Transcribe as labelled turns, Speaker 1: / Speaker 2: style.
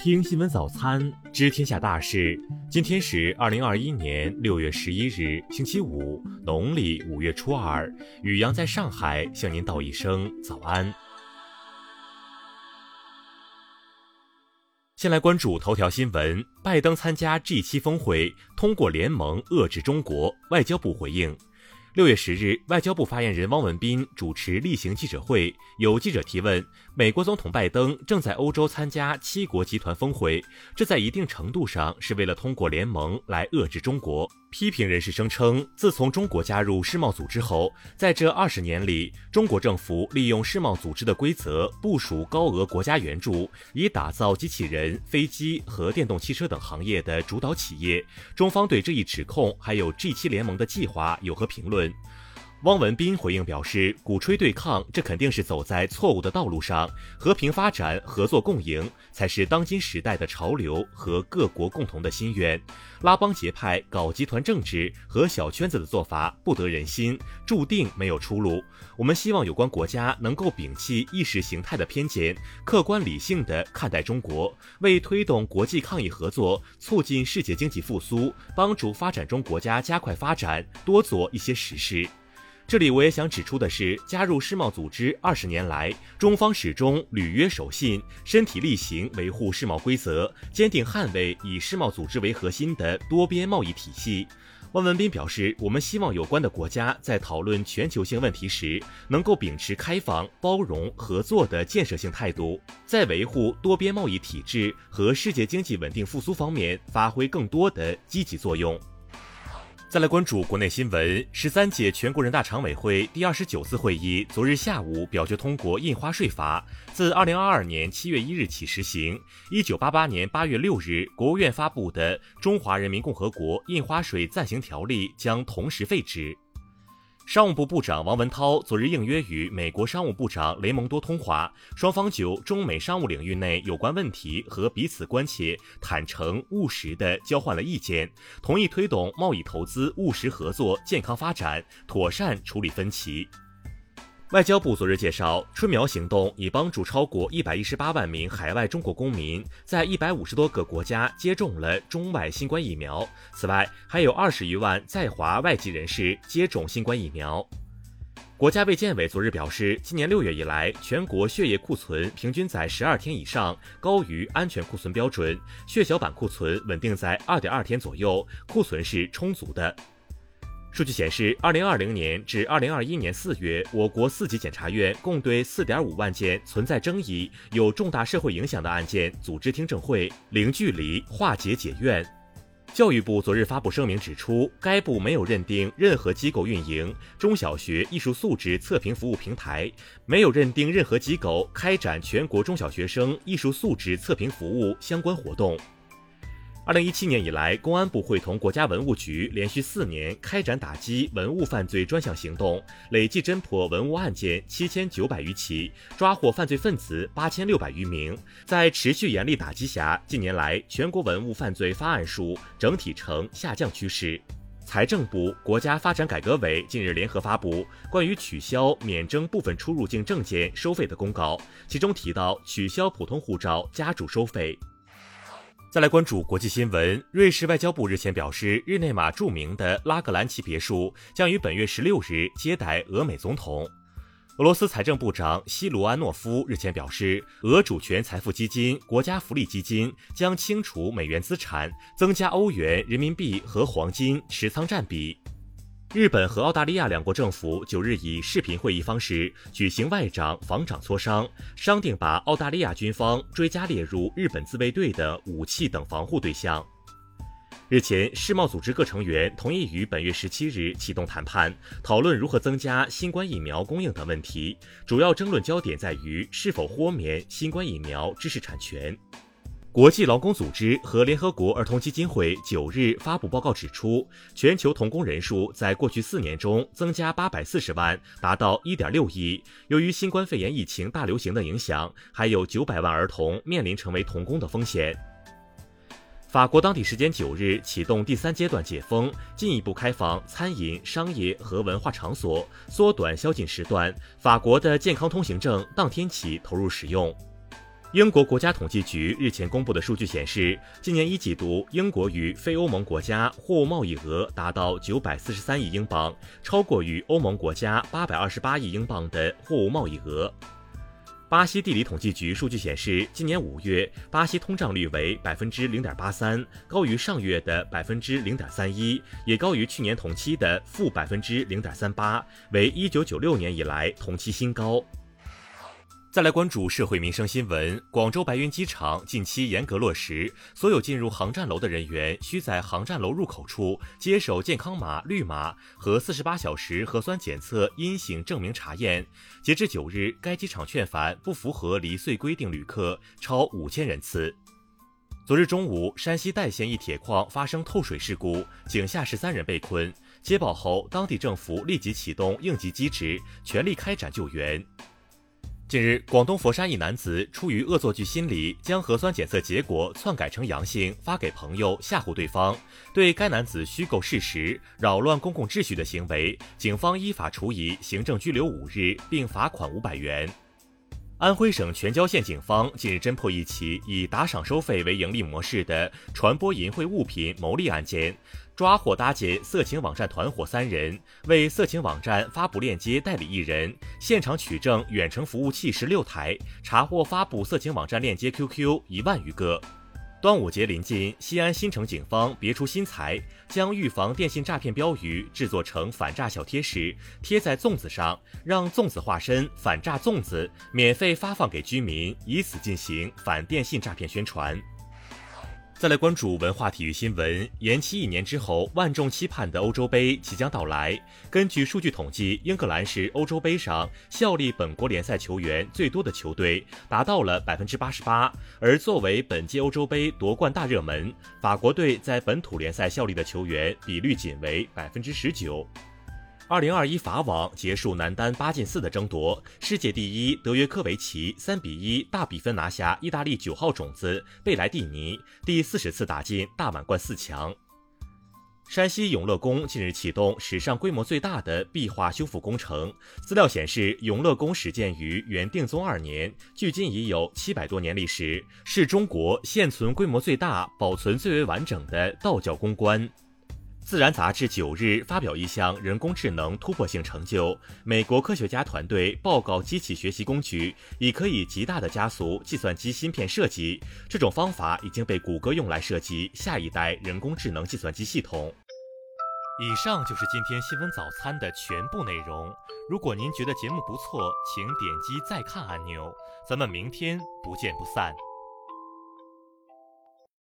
Speaker 1: 听新闻早餐，知天下大事。今天是二零二一年六月十一日，星期五，农历五月初二。雨阳在上海向您道一声早安。先来关注头条新闻：拜登参加 G 七峰会，通过联盟遏制中国。外交部回应。六月十日，外交部发言人汪文斌主持例行记者会，有记者提问：美国总统拜登正在欧洲参加七国集团峰会，这在一定程度上是为了通过联盟来遏制中国。批评人士声称，自从中国加入世贸组织后，在这二十年里，中国政府利用世贸组织的规则部署高额国家援助，以打造机器人、飞机和电动汽车等行业的主导企业。中方对这一指控还有 G7 联盟的计划有何评论？But. 汪文斌回应表示，鼓吹对抗，这肯定是走在错误的道路上。和平发展、合作共赢，才是当今时代的潮流和各国共同的心愿。拉帮结派、搞集团政治和小圈子的做法不得人心，注定没有出路。我们希望有关国家能够摒弃意识形态的偏见，客观理性地看待中国，为推动国际抗疫合作、促进世界经济复苏、帮助发展中国家加快发展，多做一些实事。这里我也想指出的是，加入世贸组织二十年来，中方始终履约守信，身体力行维护世贸规则，坚定捍卫以世贸组织为核心的多边贸易体系。汪文斌表示，我们希望有关的国家在讨论全球性问题时，能够秉持开放、包容、合作的建设性态度，在维护多边贸易体制和世界经济稳定复苏方面发挥更多的积极作用。再来关注国内新闻，十三届全国人大常委会第二十九次会议昨日下午表决通过印花税法，自二零二二年七月一日起实行。一九八八年八月六日，国务院发布的《中华人民共和国印花税暂行条例》将同时废止。商务部部长王文涛昨日应约与美国商务部长雷蒙多通话，双方就中美商务领域内有关问题和彼此关切坦诚务实地交换了意见，同意推动贸易投资务实合作健康发展，妥善处理分歧。外交部昨日介绍，春苗行动已帮助超过一百一十八万名海外中国公民在一百五十多个国家接种了中外新冠疫苗。此外，还有二十余万在华外籍人士接种新冠疫苗。国家卫健委昨日表示，今年六月以来，全国血液库存平均在十二天以上，高于安全库存标准；血小板库存稳定在二点二天左右，库存是充足的。数据显示，二零二零年至二零二一年四月，我国四级检察院共对四点五万件存在争议、有重大社会影响的案件组织听证会，零距离化解解怨。教育部昨日发布声明指出，该部没有认定任何机构运营中小学艺术素质测评服务平台，没有认定任何机构开展全国中小学生艺术素质测评服务相关活动。二零一七年以来，公安部会同国家文物局连续四年开展打击文物犯罪专项行动，累计侦破文物案件七千九百余起，抓获犯罪分子八千六百余名。在持续严厉打击下，近年来全国文物犯罪发案数整体呈下降趋势。财政部、国家发展改革委近日联合发布关于取消免征部分出入境证件收费的公告，其中提到取消普通护照加注收费。再来关注国际新闻。瑞士外交部日前表示，日内瓦著名的拉格兰奇别墅将于本月十六日接待俄美总统。俄罗斯财政部长西卢安诺夫日前表示，俄主权财富基金、国家福利基金将清除美元资产，增加欧元、人民币和黄金持仓占比。日本和澳大利亚两国政府九日以视频会议方式举行外长、防长磋商，商定把澳大利亚军方追加列入日本自卫队的武器等防护对象。日前，世贸组织各成员同意于本月十七日启动谈判，讨论如何增加新冠疫苗供应等问题。主要争论焦点在于是否豁免新冠疫苗知识产权。国际劳工组织和联合国儿童基金会九日发布报告指出，全球童工人数在过去四年中增加八百四十万，达到一点六亿。由于新冠肺炎疫情大流行的影响，还有九百万儿童面临成为童工的风险。法国当地时间九日启动第三阶段解封，进一步开放餐饮、商业和文化场所，缩短宵禁时段。法国的健康通行证当天起投入使用。英国国家统计局日前公布的数据显示，今年一季度，英国与非欧盟国家货物贸易额达到九百四十三亿英镑，超过与欧盟国家八百二十八亿英镑的货物贸易额。巴西地理统计局数据显示，今年五月，巴西通胀率为百分之零点八三，高于上月的百分之零点三一，也高于去年同期的负百分之零点三八，为一九九六年以来同期新高。再来关注社会民生新闻。广州白云机场近期严格落实，所有进入航站楼的人员需在航站楼入口处接受健康码绿码和四十八小时核酸检测阴性证明查验。截至九日，该机场劝返不符合离穗规定旅客超五千人次。昨日中午，山西代县一铁矿发生透水事故，井下十三人被困。接报后，当地政府立即启动应急机制，全力开展救援。近日，广东佛山一男子出于恶作剧心理，将核酸检测结果篡改成阳性，发给朋友吓唬对方。对该男子虚构事实、扰乱公共秩序的行为，警方依法处以行政拘留五日，并罚款五百元。安徽省全椒县警方近日侦破一起以打赏收费为盈利模式的传播淫秽物品牟利案件，抓获搭建色情网站团伙三人，为色情网站发布链接代理一人，现场取证远程服务器十六台，查获发布色情网站链接 QQ 一万余个。端午节临近，西安新城警方别出心裁，将预防电信诈骗标语制作成反诈小贴士，贴在粽子上，让粽子化身反诈粽子，免费发放给居民，以此进行反电信诈骗宣传。再来关注文化体育新闻。延期一年之后，万众期盼的欧洲杯即将到来。根据数据统计，英格兰是欧洲杯上效力本国联赛球员最多的球队，达到了百分之八十八。而作为本届欧洲杯夺冠大热门，法国队在本土联赛效力的球员比率仅为百分之十九。二零二一法网结束男单八进四的争夺，世界第一德约科维奇三比一大比分拿下意大利九号种子贝莱蒂尼，第四十次打进大满贯四强。山西永乐宫近日启动史上规模最大的壁画修复工程，资料显示，永乐宫始建于元定宗二年，距今已有七百多年历史，是中国现存规模最大、保存最为完整的道教宫观。自然杂志九日发表一项人工智能突破性成就，美国科学家团队报告机器学习工具已可以极大的加速计算机芯片设计。这种方法已经被谷歌用来设计下一代人工智能计算机系统。以上就是今天新闻早餐的全部内容。如果您觉得节目不错，请点击再看按钮。咱们明天不见不散。